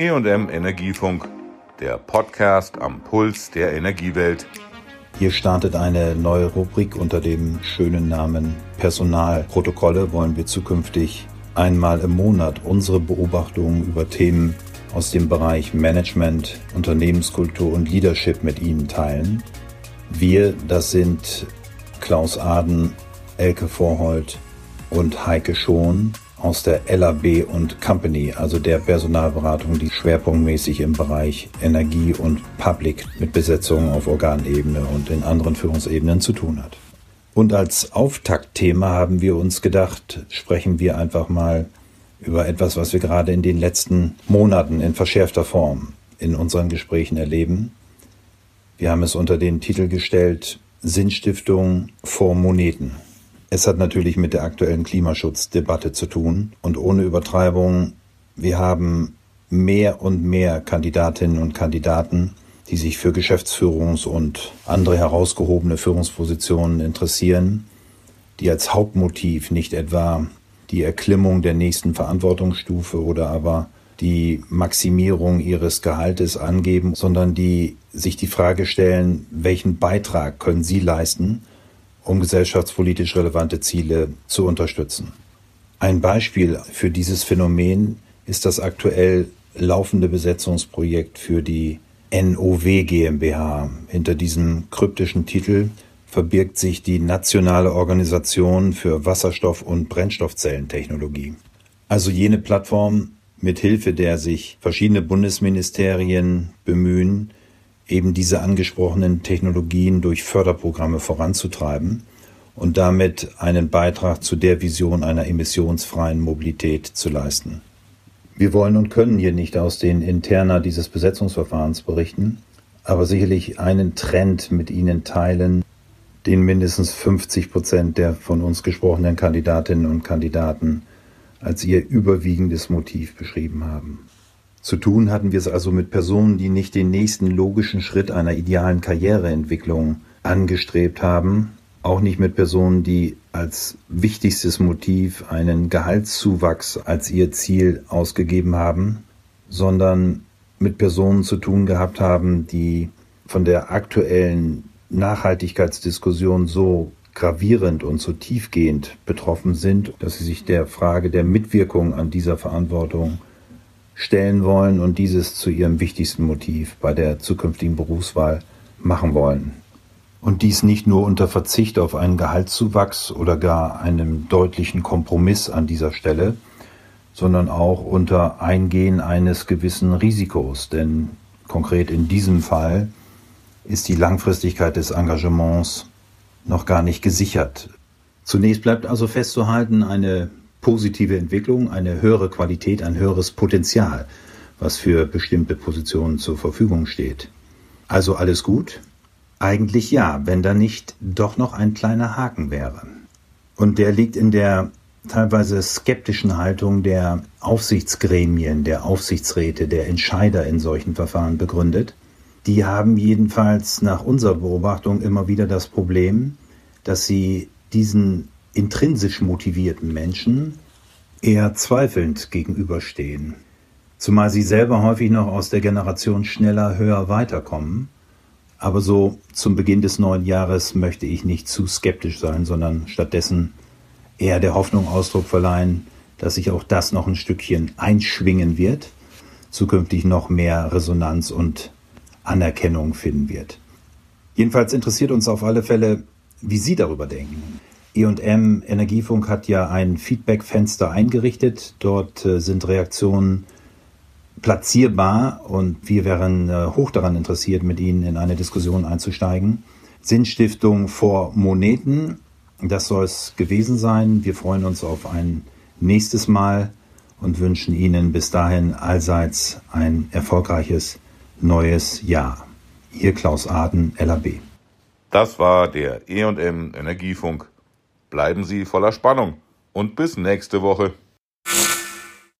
EM Energiefunk, der Podcast am Puls der Energiewelt. Hier startet eine neue Rubrik unter dem schönen Namen Personalprotokolle. Wollen wir zukünftig einmal im Monat unsere Beobachtungen über Themen aus dem Bereich Management, Unternehmenskultur und Leadership mit Ihnen teilen. Wir, das sind Klaus Aden, Elke Vorhold und Heike Schon aus der LAB und Company, also der Personalberatung, die schwerpunktmäßig im Bereich Energie und Public mit Besetzungen auf Organebene und in anderen Führungsebenen zu tun hat. Und als Auftaktthema haben wir uns gedacht, sprechen wir einfach mal über etwas, was wir gerade in den letzten Monaten in verschärfter Form in unseren Gesprächen erleben. Wir haben es unter den Titel gestellt Sinnstiftung vor Moneten. Es hat natürlich mit der aktuellen Klimaschutzdebatte zu tun. Und ohne Übertreibung, wir haben mehr und mehr Kandidatinnen und Kandidaten, die sich für Geschäftsführungs- und andere herausgehobene Führungspositionen interessieren, die als Hauptmotiv nicht etwa die Erklimmung der nächsten Verantwortungsstufe oder aber die Maximierung ihres Gehaltes angeben, sondern die sich die Frage stellen, welchen Beitrag können sie leisten, um gesellschaftspolitisch relevante Ziele zu unterstützen. Ein Beispiel für dieses Phänomen ist das aktuell laufende Besetzungsprojekt für die NOW GmbH. Hinter diesem kryptischen Titel verbirgt sich die Nationale Organisation für Wasserstoff- und Brennstoffzellentechnologie. Also jene Plattform, mit Hilfe der sich verschiedene Bundesministerien bemühen, eben diese angesprochenen Technologien durch Förderprogramme voranzutreiben und damit einen Beitrag zu der Vision einer emissionsfreien Mobilität zu leisten. Wir wollen und können hier nicht aus den Interna dieses Besetzungsverfahrens berichten, aber sicherlich einen Trend mit Ihnen teilen, den mindestens 50 Prozent der von uns gesprochenen Kandidatinnen und Kandidaten als ihr überwiegendes Motiv beschrieben haben. Zu tun hatten wir es also mit Personen, die nicht den nächsten logischen Schritt einer idealen Karriereentwicklung angestrebt haben, auch nicht mit Personen, die als wichtigstes Motiv einen Gehaltszuwachs als ihr Ziel ausgegeben haben, sondern mit Personen zu tun gehabt haben, die von der aktuellen Nachhaltigkeitsdiskussion so gravierend und so tiefgehend betroffen sind, dass sie sich der Frage der Mitwirkung an dieser Verantwortung stellen wollen und dieses zu ihrem wichtigsten Motiv bei der zukünftigen Berufswahl machen wollen. Und dies nicht nur unter Verzicht auf einen Gehaltszuwachs oder gar einem deutlichen Kompromiss an dieser Stelle, sondern auch unter Eingehen eines gewissen Risikos. Denn konkret in diesem Fall ist die Langfristigkeit des Engagements noch gar nicht gesichert. Zunächst bleibt also festzuhalten, eine positive Entwicklung, eine höhere Qualität, ein höheres Potenzial, was für bestimmte Positionen zur Verfügung steht. Also alles gut? Eigentlich ja, wenn da nicht doch noch ein kleiner Haken wäre. Und der liegt in der teilweise skeptischen Haltung der Aufsichtsgremien, der Aufsichtsräte, der Entscheider in solchen Verfahren begründet. Die haben jedenfalls nach unserer Beobachtung immer wieder das Problem, dass sie diesen intrinsisch motivierten Menschen eher zweifelnd gegenüberstehen, zumal sie selber häufig noch aus der Generation schneller, höher weiterkommen. Aber so zum Beginn des neuen Jahres möchte ich nicht zu skeptisch sein, sondern stattdessen eher der Hoffnung Ausdruck verleihen, dass sich auch das noch ein Stückchen einschwingen wird, zukünftig noch mehr Resonanz und Anerkennung finden wird. Jedenfalls interessiert uns auf alle Fälle, wie Sie darüber denken. E&M Energiefunk hat ja ein Feedback-Fenster eingerichtet. Dort äh, sind Reaktionen platzierbar und wir wären äh, hoch daran interessiert, mit Ihnen in eine Diskussion einzusteigen. Sinnstiftung vor Moneten, das soll es gewesen sein. Wir freuen uns auf ein nächstes Mal und wünschen Ihnen bis dahin allseits ein erfolgreiches neues Jahr. Ihr Klaus Aden, LAB. Das war der E&M Energiefunk. Bleiben Sie voller Spannung und bis nächste Woche.